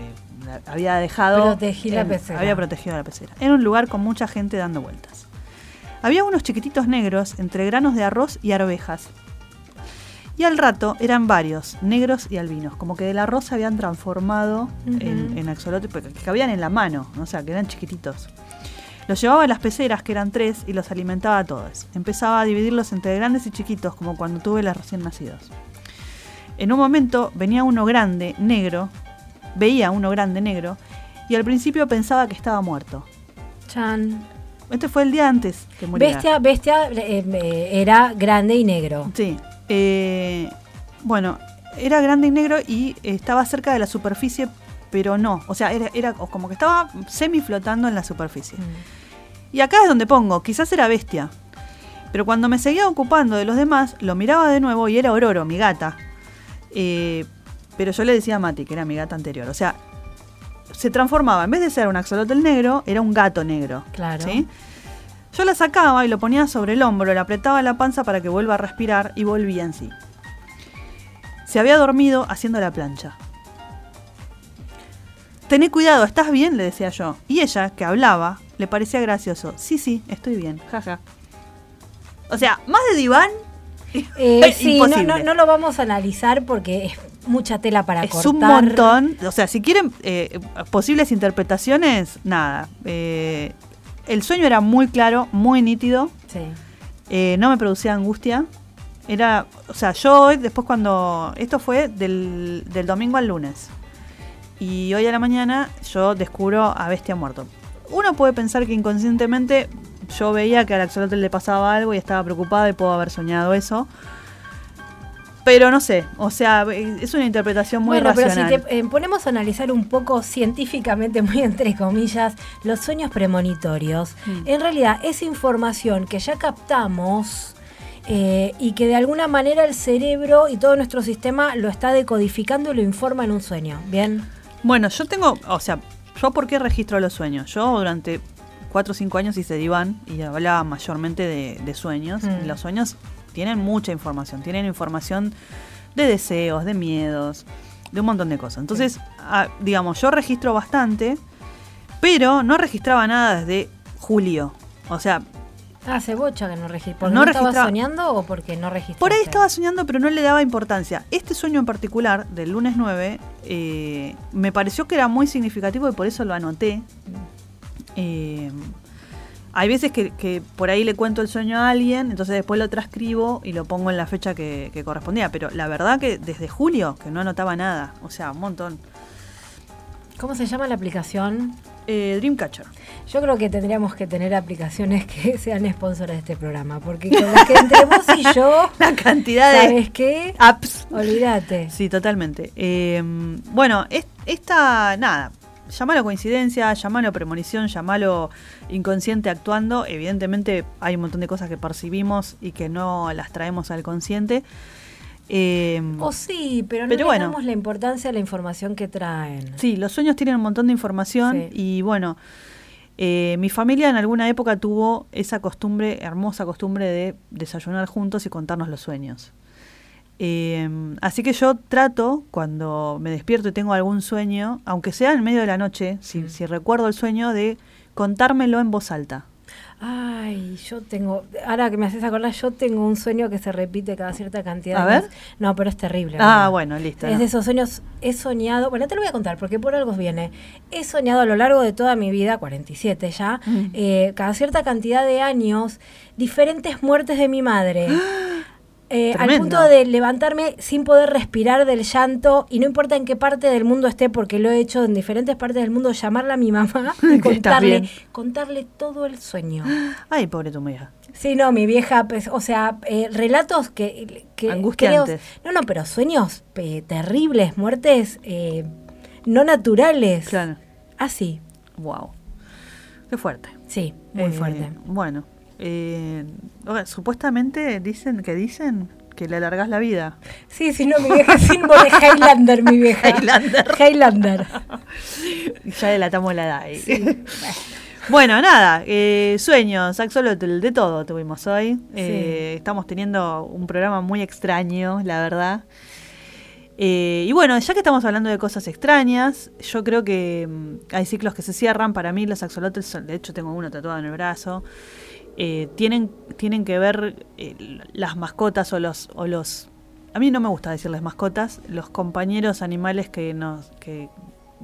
había dejado.
Protegí la pecera.
Había protegido la pecera. Era un lugar con mucha gente dando vueltas. Había unos chiquititos negros entre granos de arroz y arvejas. Y al rato eran varios, negros y albinos, como que del arroz se habían transformado en, en axolotes, porque cabían en la mano, o sea, que eran chiquititos. Los llevaba a las peceras, que eran tres, y los alimentaba a todos. Empezaba a dividirlos entre grandes y chiquitos, como cuando tuve los recién nacidos. En un momento venía uno grande, negro, veía uno grande, negro, y al principio pensaba que estaba muerto.
Chan.
Este fue el día antes que muriera.
Bestia, bestia eh, eh, era grande y negro.
Sí. eh, bueno, era grande y negro y estaba cerca de la superficie, pero no. O sea, era, era como que estaba semi flotando en la superficie. Y acá es donde pongo, quizás era bestia. Pero cuando me seguía ocupando de los demás, lo miraba de nuevo y era Ororo, mi gata. Eh, pero yo le decía a Mati, que era mi gata anterior. O sea, se transformaba, en vez de ser un axolotl negro, era un gato negro.
Claro.
¿sí? Yo la sacaba y lo ponía sobre el hombro, le apretaba la panza para que vuelva a respirar y volvía en sí. Se había dormido haciendo la plancha. Tené cuidado, ¿estás bien? le decía yo. Y ella, que hablaba, le parecía gracioso. Sí, sí, estoy bien, jaja. O sea, más de diván.
Eh, sí, no,
imposible.
no, no lo vamos a analizar porque es mucha tela para
es
cortar.
un montón. O sea, si quieren eh, posibles interpretaciones, nada. Eh, el sueño era muy claro, muy nítido.
Sí.
no me producía angustia. Era, o sea, yo hoy, después cuando. Esto fue del, del domingo al lunes. Y hoy a la mañana yo descubro a Bestia muerto. Uno puede pensar que inconscientemente yo veía que al axolotl le pasaba algo y estaba preocupada y puedo haber soñado eso. Pero no sé, o sea, es una interpretación muy
bueno,
racional.
pero si te eh, ponemos a analizar un poco científicamente, muy entre comillas, los sueños premonitorios,
Mm.
en realidad es información que ya captamos eh, y que de alguna manera el cerebro y todo nuestro sistema lo está decodificando y lo informa en un sueño. ¿Bien?
Bueno, yo tengo, o sea, ¿yo por qué registro los sueños? Yo durante 4 o 5 años hice diván y hablaba mayormente de, de sueños.
Mm.
Los sueños tienen mucha información, tienen información de deseos, de miedos, de un montón de cosas. Entonces, digamos, yo registro bastante, pero no registraba nada desde julio. O sea,
Hace bocha que no registró. ¿Porque
No registraba-
soñando o porque no registraste?
por ahí estaba soñando, pero no le daba importancia. Este sueño en particular, del lunes 9, eh, me pareció que era muy significativo y por eso lo anoté. Eh, hay veces que, que por ahí le cuento el sueño a alguien, entonces después lo transcribo y lo pongo en la fecha que, que correspondía. Pero la verdad que desde julio que no anotaba nada, o sea, un montón.
¿Cómo se llama la aplicación?
Eh, Dreamcatcher.
Yo creo que tendríamos que tener aplicaciones que sean sponsors de este programa, porque con las que entre vos y yo,
La cantidad de
¿sabes qué?
apps.
Olvídate.
Sí, totalmente. Eh, bueno, es- esta, nada, llamalo coincidencia, llamalo premonición, llamalo inconsciente actuando. Evidentemente hay un montón de cosas que percibimos y que no las traemos al consciente. Eh,
O sí, pero no
Pero
le
bueno.
damos la importancia a la información que traen.
Sí, los sueños tienen un montón de información
Sí.
y bueno, eh, mi familia en alguna época tuvo esa costumbre, hermosa costumbre de desayunar juntos y contarnos los sueños. Eh, así que yo trato, cuando me despierto y tengo algún sueño, aunque sea en medio de la noche, si, si recuerdo el sueño, de contármelo en voz alta.
Ay, yo tengo, ahora que me haces acordar, yo tengo un sueño que se repite cada cierta cantidad
A
de
ver.
veces. No, pero es terrible.
Ah, bueno, listo.
Es
no.
de esos sueños, he soñado, bueno, te lo voy a contar porque por algo viene. He soñado a lo largo de toda mi vida, 47 ya,
Mm.
eh, cada cierta cantidad de años, diferentes muertes de mi madre. Eh, al punto de levantarme sin poder respirar del llanto y no importa en qué parte del mundo esté porque lo he hecho en diferentes partes del mundo llamarla a mi mamá y contarle, contarle todo el sueño.
Ay, pobre tu hija.
Sí, no, mi vieja, pues, o sea, eh, relatos que, que
Angustiantes.
creo- no, no, pero sueños eh, terribles, muertes eh, no naturales.
Claro.
Así,
Wow. Qué fuerte.
sí, muy
Eh,
fuerte.
Bueno, eh, supuestamente dicen que dicen que le alargás la vida.
Sí, sí, no, mi vieja es símbolo de Highlander, mi vieja.
Highlander.
Highlander.
Ya delatamos la edad. ahí. bueno, nada, eh, sueños, Axolotl, de todo tuvimos hoy. Eh, Estamos teniendo un programa muy extraño, la verdad. Eh, y bueno, ya que estamos hablando de cosas extrañas, yo creo que mm, hay ciclos que se cierran. Para mí los axolotls, son- de hecho tengo uno tatuado en el brazo, eh, tienen, tienen que ver eh, las mascotas o los, o los a mí no me gusta decirles mascotas, los compañeros animales que nos que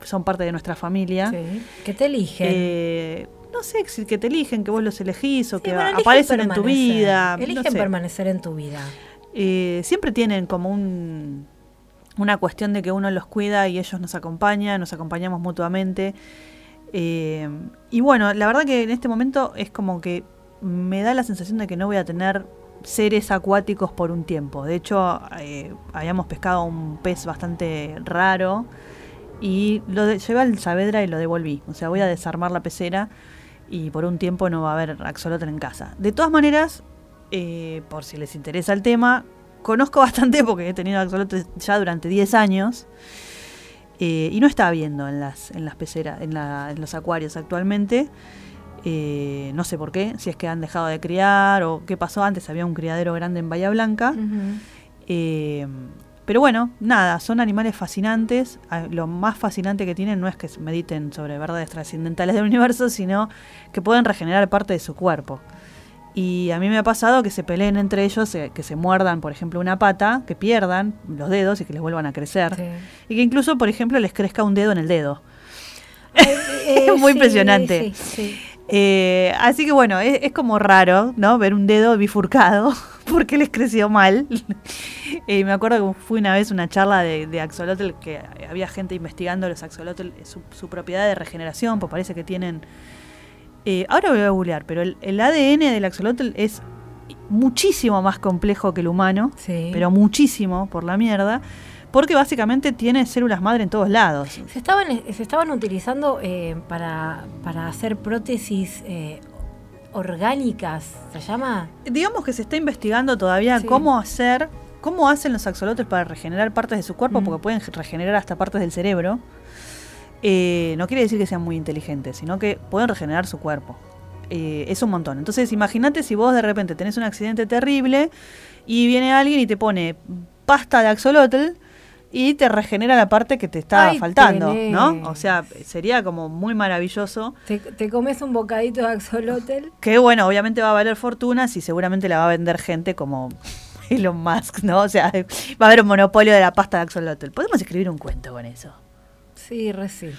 son parte de nuestra familia.
Sí. Que te eligen.
Eh, no sé que te eligen, que vos los elegís o
Sí,
que
bueno,
aparecen en tu vida. no
Eligen
sé.
permanecer en tu vida.
Eh, siempre tienen como un, una cuestión de que uno los cuida y ellos nos acompañan, nos acompañamos mutuamente. Eh, y bueno, la verdad que en este momento es como que me da la sensación de que no voy a tener seres acuáticos por un tiempo. De hecho, eh, habíamos pescado un pez bastante raro y lo llevé al Saavedra y lo devolví. O sea, voy a desarmar la pecera y por un tiempo no va a haber axolotl en casa. De todas maneras, eh, por si les interesa el tema, conozco bastante porque he tenido axolotl ya durante 10 años. eh, y no está habiendo en las, en las peceras, en los acuarios actualmente. Eh, no sé por qué, si es que han dejado de criar o qué pasó antes, había un criadero grande en Bahía Blanca. Eh, pero bueno, nada, son animales fascinantes. Ah, Lo más fascinante que tienen no es que mediten sobre verdades trascendentales del universo, sino que pueden regenerar parte de su cuerpo. Y a mí me ha pasado que se peleen entre ellos, eh, que se muerdan, por ejemplo, una pata, que pierdan los dedos y que les vuelvan a crecer.
Sí.
Y que incluso, por ejemplo, les crezca un dedo en el dedo.
Eh,
Muy
sí,
impresionante.
sí, sí.
Eh, así que bueno, es, es como raro, ¿no? Ver un dedo bifurcado porque les creció mal. Eh, me acuerdo que fui una vez a una charla de, de axolotl que había gente investigando los axolotl, eh, su, su propiedad de regeneración, pues parece que tienen... eh, ahora voy a googlear, pero el, el ADN del axolotl es muchísimo más complejo que el humano,
Sí.
pero muchísimo por la mierda, porque básicamente tiene células madre en todos lados.
Se estaban, se estaban utilizando eh, para, para hacer prótesis eh, orgánicas, ¿se llama?
digamos que se está investigando todavía
Sí.
cómo hacer, cómo hacen los axolotls para regenerar partes de su cuerpo,
Mm.
porque pueden regenerar hasta partes del cerebro. Eh, no quiere decir que sean muy inteligentes, sino que pueden regenerar su cuerpo. Eh, es un montón. Entonces, imagínate si vos de repente tenés un accidente terrible y viene alguien y te pone pasta de axolotl y te regenera la parte que te está
Ay,
faltando,
tenés.
¿no? O sea, sería como muy maravilloso.
Te, te comes un bocadito de axolotl.
Que bueno, obviamente va a valer fortunas y seguramente la va a vender gente como Elon Musk, ¿no? O sea, va a haber un monopolio de la pasta de axolotl. Podemos escribir un cuento con eso.
Sí, re sí.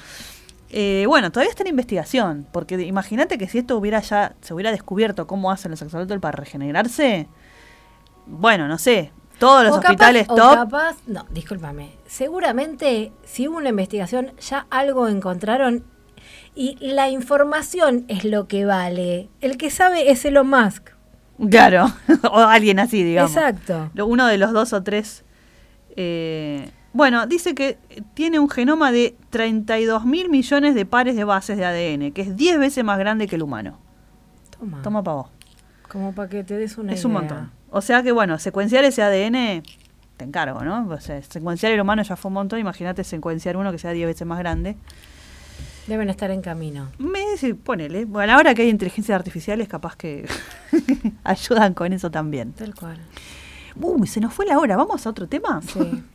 Eh, bueno, todavía está en investigación, porque imagínate que si esto hubiera ya, se hubiera descubierto cómo hacen los axolotl para regenerarse, bueno, no sé, todos los
O capaz-
hospitales
o
top,
capaz, no, discúlpame. Seguramente, si hubo una investigación, ya algo encontraron y la información es lo que vale. El que sabe es Elon Musk.
claro, o alguien así, digamos.
Exacto.
Uno de los dos o tres. eh, bueno, dice que tiene un genoma de 32 mil millones de pares de bases de ADN, que es 10 veces más grande que el humano.
Toma.
Toma para vos.
Como para que te des una
es un
idea.
montón. O sea que, bueno, secuenciar ese ADN, te encargo, ¿no? O sea, secuenciar el humano ya fue un montón. Imagínate secuenciar uno que sea 10 veces más grande.
Deben estar en camino.
Me sí, ponele. Bueno, ahora que hay inteligencias artificiales, capaz que ayudan con eso también.
Tal cual.
Uy, se nos fue la hora. ¿Vamos a otro tema?
Sí.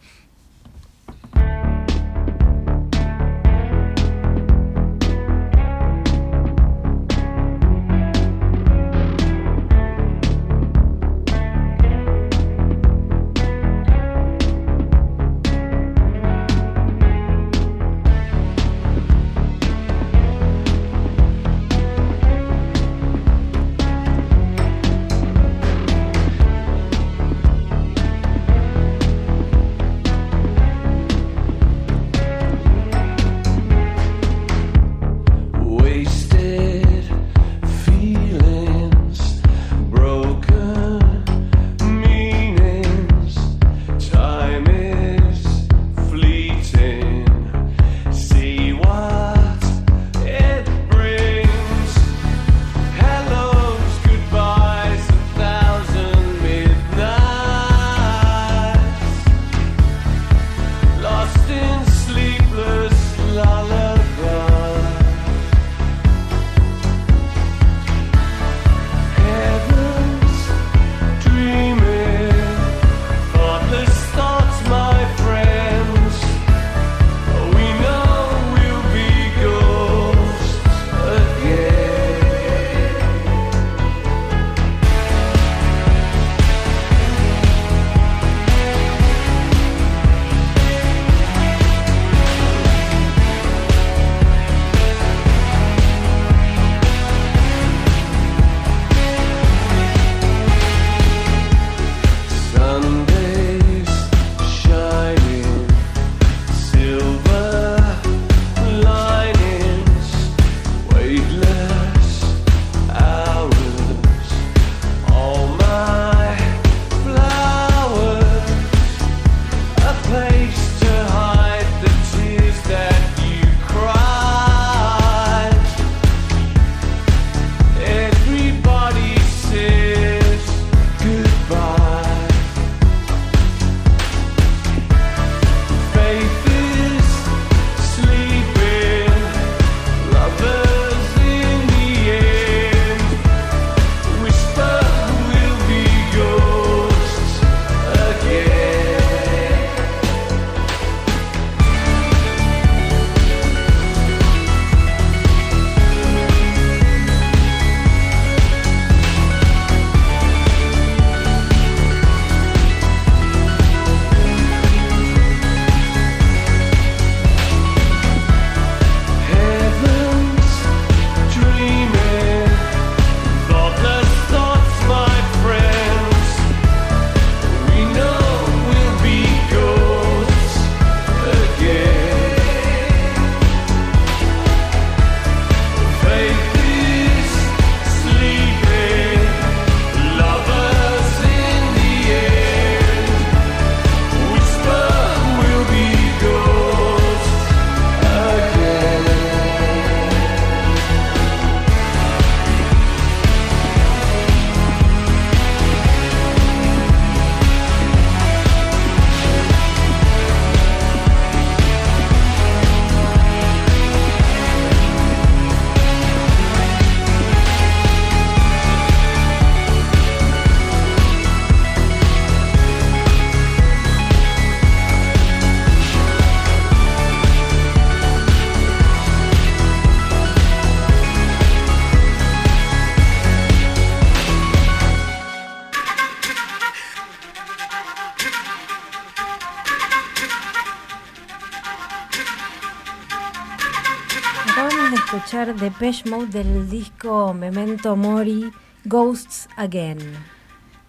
Depeche Mode del disco Memento Mori Ghosts Again.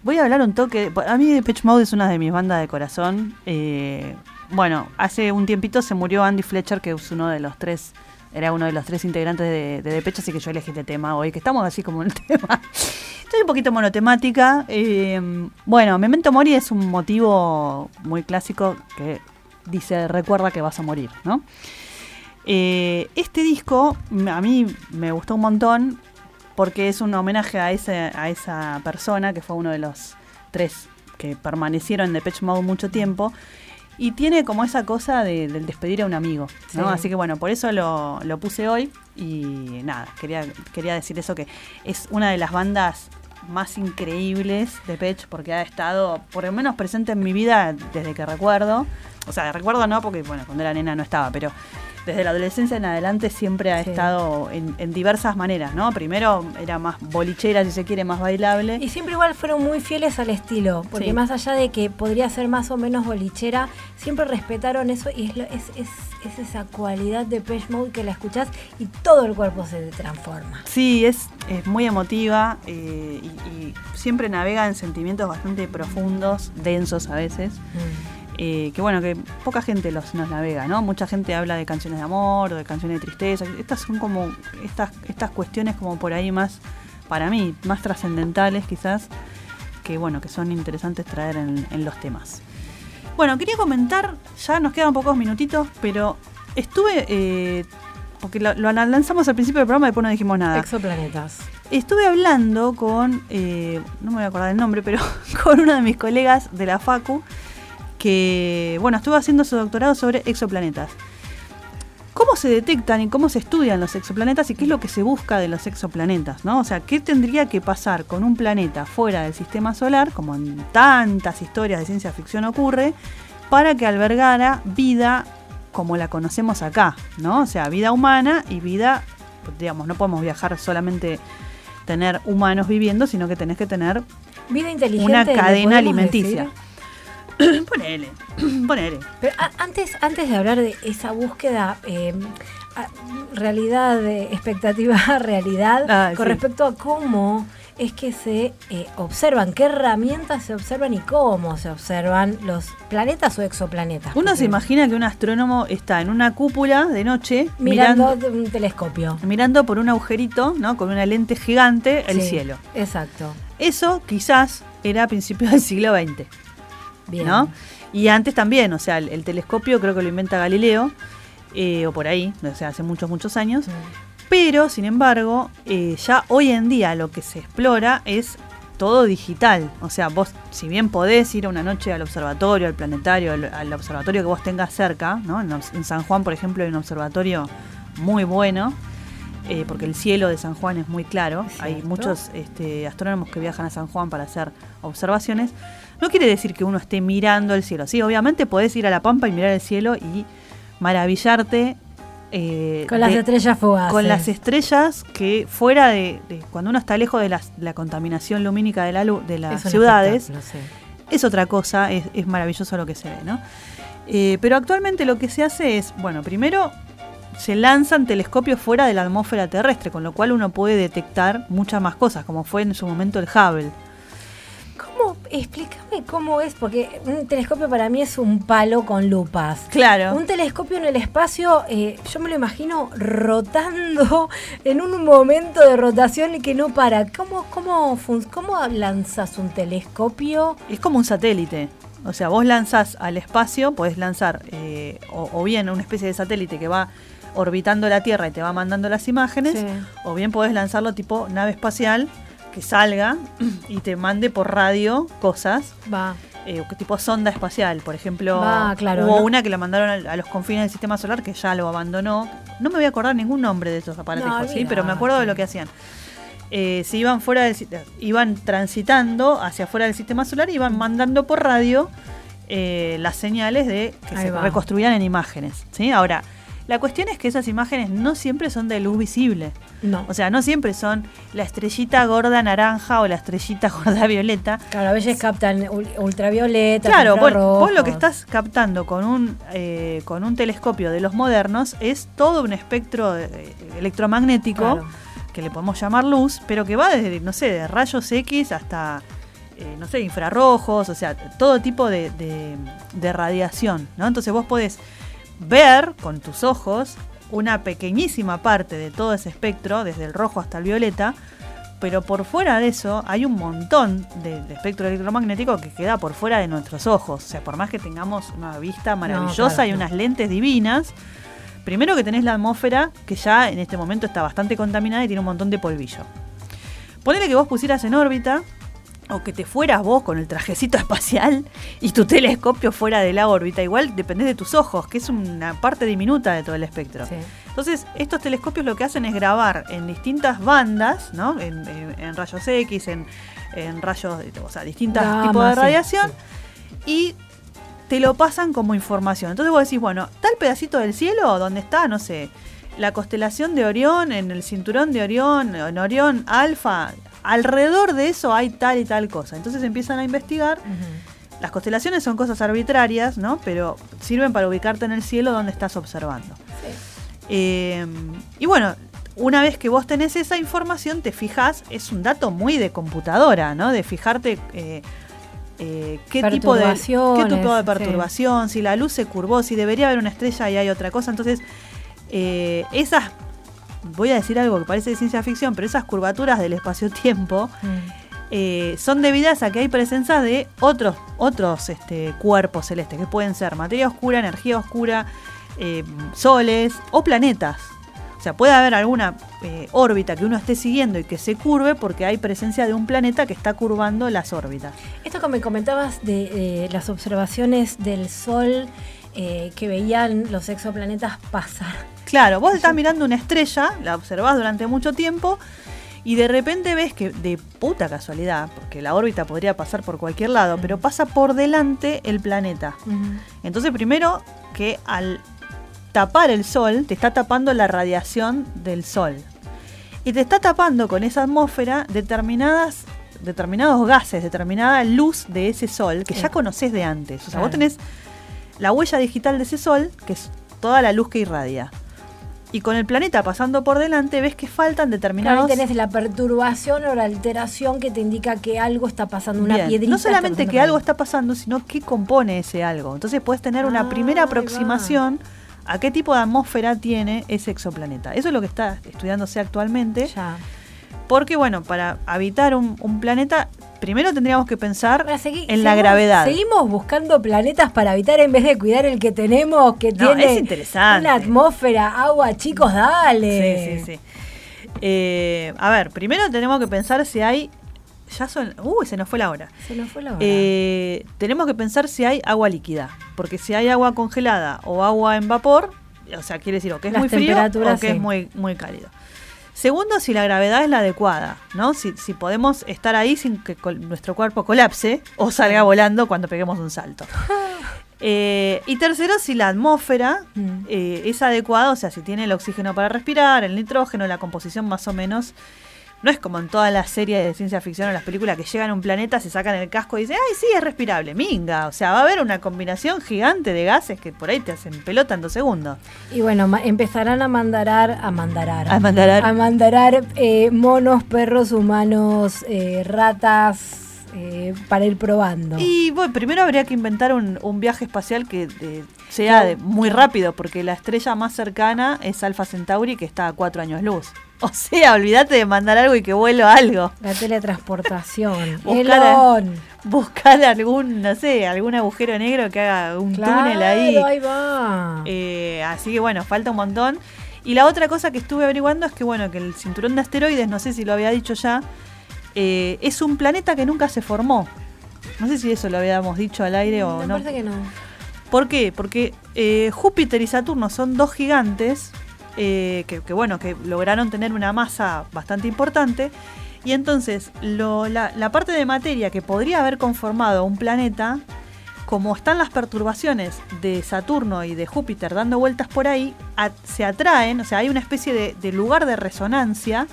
Voy a hablar un toque. A mí Depeche Mode es una de mis bandas de corazón. Eh, bueno, hace un tiempito se murió Andy Fletcher, que es uno de los tres, era uno de los tres integrantes de, de Depeche, así que yo elegí este tema hoy, que estamos así como en el tema. Estoy un poquito monotemática. eh, bueno, Memento Mori es un motivo muy clásico que dice recuerda que vas a morir, ¿no? Eh, este disco a mí me gustó un montón porque es un homenaje a, ese, a esa persona que fue uno de los tres que permanecieron en Depeche Mode mucho tiempo. Y tiene como esa cosa de, del despedir a un amigo, ¿no?
Sí.
Así que bueno, por eso lo, lo puse hoy. Y nada, quería, quería decir eso que es una de las bandas más increíbles de Pech porque ha estado por lo menos presente en mi vida desde que recuerdo. O sea, recuerdo no, porque bueno, cuando era nena no estaba, pero desde la adolescencia en adelante siempre ha
Sí.
estado en, en diversas maneras, ¿no? Primero era más bolichera, si se quiere, más bailable.
Y siempre igual fueron muy fieles al estilo, porque
Sí.
más allá de que podría ser más o menos bolichera, siempre respetaron eso y es, lo- es, es, es esa cualidad de Page Mode que la escuchás y todo el cuerpo se transforma.
Sí, es, es muy emotiva eh, y, y siempre navega en sentimientos bastante profundos, densos a veces. Eh, que bueno, que poca gente los nos navega, ¿no? Mucha gente habla de canciones de amor, o de canciones de tristeza. Estas son como, estas, estas cuestiones como por ahí más, para mí, más trascendentales quizás, que bueno, que son interesantes traer en, en los temas. Bueno, quería comentar, ya nos quedan pocos minutitos, pero estuve, eh, porque lo, lo lanzamos al principio del programa y después no dijimos nada.
Exoplanetas.
Estuve hablando con, eh, no me voy a acordar el nombre, pero con uno de mis colegas de la FACU, que, bueno, estuvo haciendo su doctorado sobre exoplanetas. ¿Cómo se detectan y cómo se estudian los exoplanetas y qué es lo que se busca de los exoplanetas? ¿no? O sea, ¿qué tendría que pasar con un planeta fuera del sistema solar, como en tantas historias de ciencia ficción ocurre, para que albergara vida como la conocemos acá? ¿no? O sea, vida humana y vida, digamos, no podemos viajar solamente tener humanos viviendo, sino que tenés que tener
Vida inteligente.
una
¿le
cadena alimenticia.
decir?
ponele, ponele.
Pero antes, antes de hablar de esa búsqueda, eh, realidad, expectativa, realidad,
Ah,
con
sí.
respecto a cómo es que se eh, observan, qué herramientas se observan y cómo se observan los planetas o exoplanetas.
Uno se imagina que un astrónomo está en una cúpula de noche
Mirando
mirando,
un telescopio.
mirando por un agujerito, ¿no? Con una lente gigante el
Sí,
cielo.
Exacto.
Eso quizás era a principios del siglo XX,
Bien.
¿no? Y antes también, o sea, el, el telescopio creo que lo inventa Galileo, eh, o por ahí, o sea, hace muchos, muchos años. Pero, sin embargo, eh, ya hoy en día lo que se explora es todo digital. O sea, vos, si bien podés ir una noche al observatorio, al planetario, al, al observatorio que vos tengas cerca, ¿no? En, San Juan, por ejemplo, hay un observatorio muy bueno, eh, porque el cielo de San Juan es muy claro.
Es
Hay muchos este, astrónomos que viajan a San Juan para hacer observaciones. No quiere decir que uno esté mirando el cielo. Sí, obviamente podés ir a la Pampa y mirar el cielo y maravillarte. eh,
Con las
de-
estrellas fugaces.
con las estrellas que fuera de, de- cuando uno está lejos de las- la contaminación lumínica de, la de las
Es
ciudades,
sí.
es otra cosa, es, es maravilloso lo que se ve, ¿no? Eh, pero actualmente lo que se hace es, bueno, primero se lanzan telescopios fuera de la atmósfera terrestre, con lo cual uno puede detectar muchas más cosas, como fue en su momento el Hubble.
Explícame cómo es, porque un telescopio para mí es un palo con lupas.
Claro.
Un telescopio en el espacio, eh, yo me lo imagino rotando en un momento de rotación y que no para. ¿Cómo, cómo, cómo lanzas un telescopio?
Es como un satélite. O sea, vos lanzás al espacio, podés lanzar eh, o, o bien una especie de satélite que va orbitando la Tierra y te va mandando las imágenes,
Sí.
o bien podés lanzarlo tipo nave espacial que salga y te mande por radio cosas,
Va.
eh, tipo sonda espacial. Por ejemplo,
Ah, claro,
hubo
¿no?
una que la mandaron a, los confines del sistema solar que ya lo abandonó. No me voy a acordar ningún nombre de esos aparatos,
No,
¿sí? pero me acuerdo de lo que hacían. Eh, se iban fuera del si- iban transitando hacia afuera del sistema solar y iban mandando por radio eh, las señales de que
Ahí
se
va.
reconstruían en imágenes. ¿sí? Ahora, La cuestión es que esas imágenes no siempre son de luz visible.
No.
O sea, no siempre son la estrellita gorda naranja o la estrellita gorda violeta.
Claro, a veces captan ul- ultravioleta.
Claro, vos, vos lo que estás captando con un, eh, con un telescopio de los modernos es todo un espectro eh, electromagnético,
Claro.
que le podemos llamar luz, pero que va desde, no sé, de rayos X hasta, eh, no sé, infrarrojos, o sea, todo tipo de, de- de radiación, ¿no? Entonces vos podés ver con tus ojos una pequeñísima parte de todo ese espectro, desde el rojo hasta el violeta, pero por fuera de eso hay un montón de, de espectro electromagnético que queda por fuera de nuestros ojos. O sea, por más que tengamos una vista maravillosa
claro,
y
no.
unas lentes divinas, primero que tenés la atmósfera, que ya en este momento está bastante contaminada y tiene un montón de polvillo. Ponele que vos pusieras en órbita, o que te fueras vos con el trajecito espacial y tu telescopio fuera de la órbita, igual dependés de tus ojos, que es una parte diminuta de todo el espectro.
Sí.
Entonces, estos telescopios lo que hacen es grabar en distintas bandas, ¿no? En, en- en rayos X, en, en rayos, o sea, distintos tipos de
sí,
radiación, y te lo pasan como información. Entonces vos decís, bueno, tal pedacito del cielo donde está, no sé, la constelación de Orión, en el cinturón de Orión, en Orión Alfa, alrededor de eso hay tal y tal cosa. Entonces empiezan a investigar. Las constelaciones son cosas arbitrarias, ¿no? Pero sirven para ubicarte en el cielo donde estás observando. Eh, y bueno, una vez que vos tenés esa información, te fijas, es un dato muy de computadora, ¿no? De fijarte eh, eh, qué, tipo de, qué tipo de
sí.
perturbación, si la luz se curvó, si debería haber una estrella y hay otra cosa. Entonces, eh, esas, voy a decir algo que parece de ciencia ficción, pero esas curvaturas del espacio-tiempo
Mm.
eh, son debidas a que hay presencia de otros, otros este, cuerpos celestes, que pueden ser materia oscura, energía oscura, eh, soles o planetas. O sea, puede haber alguna eh, órbita que uno esté siguiendo y que se curve porque hay presencia de un planeta que está curvando las órbitas.
Esto que me comentabas de las observaciones del Sol eh, que veían los exoplanetas pasar.
Claro, vos estás mirando una estrella, la observás durante mucho tiempo y de repente ves que, de puta casualidad, porque la órbita podría pasar por cualquier lado, pero pasa por delante el planeta. Entonces, primero que al tapar el sol, te está tapando la radiación del sol. Y te está tapando con esa atmósfera determinadas, determinados gases, determinada luz de ese sol que
Sí.
ya conoces de antes. O sea,
Claro.
vos tenés la huella digital de ese sol, que es toda la luz que irradia. Y con el planeta pasando por delante, ves que faltan
Claro,
determinados.
ahí tenés la perturbación o la alteración que te indica que algo está pasando, una
Bien,
piedrita.
No solamente que algo está pasando, sino qué compone ese algo. Entonces puedes tener una
Ah,
primera aproximación a qué tipo de atmósfera tiene ese exoplaneta. Eso es lo que está estudiándose actualmente.
Ya.
Porque, bueno, para habitar un, un planeta, primero tendríamos que pensar
segui-
en la gravedad.
Seguimos buscando planetas para habitar en vez de cuidar el que tenemos, que
No,
tiene
es interesante.
una atmósfera, agua, chicos, dale.
Sí, sí, sí. Eh, a ver, primero tenemos que pensar si hay. Ya son. Uy, se nos fue la hora.
Se nos fue la hora.
Eh, tenemos que pensar si hay agua líquida. Porque si hay agua congelada o agua en vapor, o sea, quiere decir o que es
Las
muy frío o que
sí.
es muy, muy cálido. Segundo, si la gravedad es la adecuada, ¿no? Si, si podemos estar ahí sin que nuestro cuerpo colapse o salga volando cuando peguemos un salto. Eh, y tercero, si la atmósfera
Mm.
eh, es adecuada, o sea, si tiene el oxígeno para respirar, el nitrógeno, la composición más o menos. No es como en todas las series de ciencia ficción o las películas que llegan a un planeta, se sacan el casco y dicen, ay, sí, es respirable. Minga. O sea, va a haber una combinación gigante de gases que por ahí te hacen pelota en dos segundos.
Y bueno, empezarán a mandarar, a mandarar.
A mandarar.
A mandarar eh, monos, perros, humanos, eh, ratas, eh, para ir probando.
Y bueno, primero habría que inventar un, un viaje espacial que sea de- muy rápido, porque la estrella más cercana es Alpha Centauri, que está a cuatro años luz. O sea, olvídate de mandar algo y que vuelo algo.
La teletransportación.
Buscar. Buscar algún, no sé, algún agujero negro que haga un
Claro,
túnel ahí.
ahí va.
Eh, así que bueno, falta un montón. Y la otra cosa que estuve averiguando es que bueno, que el cinturón de asteroides, no sé si lo había dicho ya, eh, es un planeta que nunca se formó. No sé si eso lo habíamos dicho al aire o
Me
no.
parece que no.
¿Por qué? Porque eh, Júpiter y Saturno son dos gigantes eh, que, bueno, que lograron tener una masa bastante importante. Y entonces lo- la, la parte de materia que podría haber conformado un planeta como están las perturbaciones de Saturno y de Júpiter dando vueltas por ahí, a- se atraen, o sea, hay una especie de, de lugar de resonancia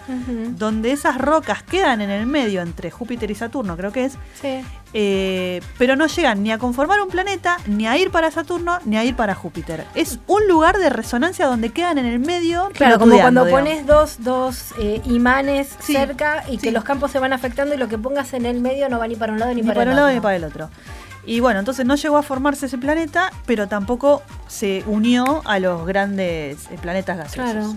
donde esas rocas quedan en el medio entre Júpiter y Saturno, creo que es,
Sí.
eh, pero no llegan ni a conformar un planeta, ni a ir para Saturno, ni a ir para Júpiter. Es un lugar de resonancia donde quedan en el medio.
Claro, como cuando
digamos.
pones dos, dos eh, imanes
Sí,
cerca y
sí.
que los campos se van afectando y lo que pongas en el medio no va ni para un lado ni,
ni
para,
para
el otro.
ni para el otro. Y bueno, entonces no llegó a formarse ese planeta, pero tampoco se unió a los grandes eh, planetas gaseosos.
Claro.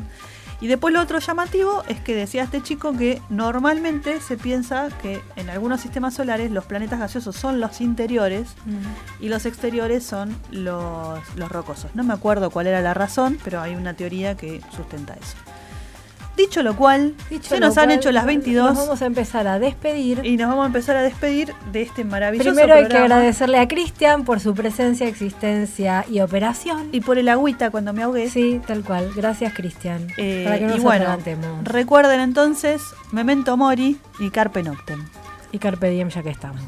Y después lo otro llamativo es que decía este chico que normalmente se piensa que en algunos sistemas solares los planetas gaseosos son los interiores
Mm.
y los exteriores son los, los rocosos. No me acuerdo cuál era la razón, pero hay una teoría que sustenta eso. Dicho lo cual,
Dicho
se nos han
cual,
hecho las 22
Nos vamos a empezar a despedir.
y nos vamos a empezar a despedir de este maravilloso
Primero hay que agradecerle a Cristian por su presencia, existencia y operación.
Y por el agüita cuando me ahogué.
Sí, tal cual. Gracias, Cristian.
Eh,
para que no
y
nos
bueno,
atragantemos.
recuerden entonces Memento Mori y Carpe Noctem.
Y Carpe Diem ya que estamos.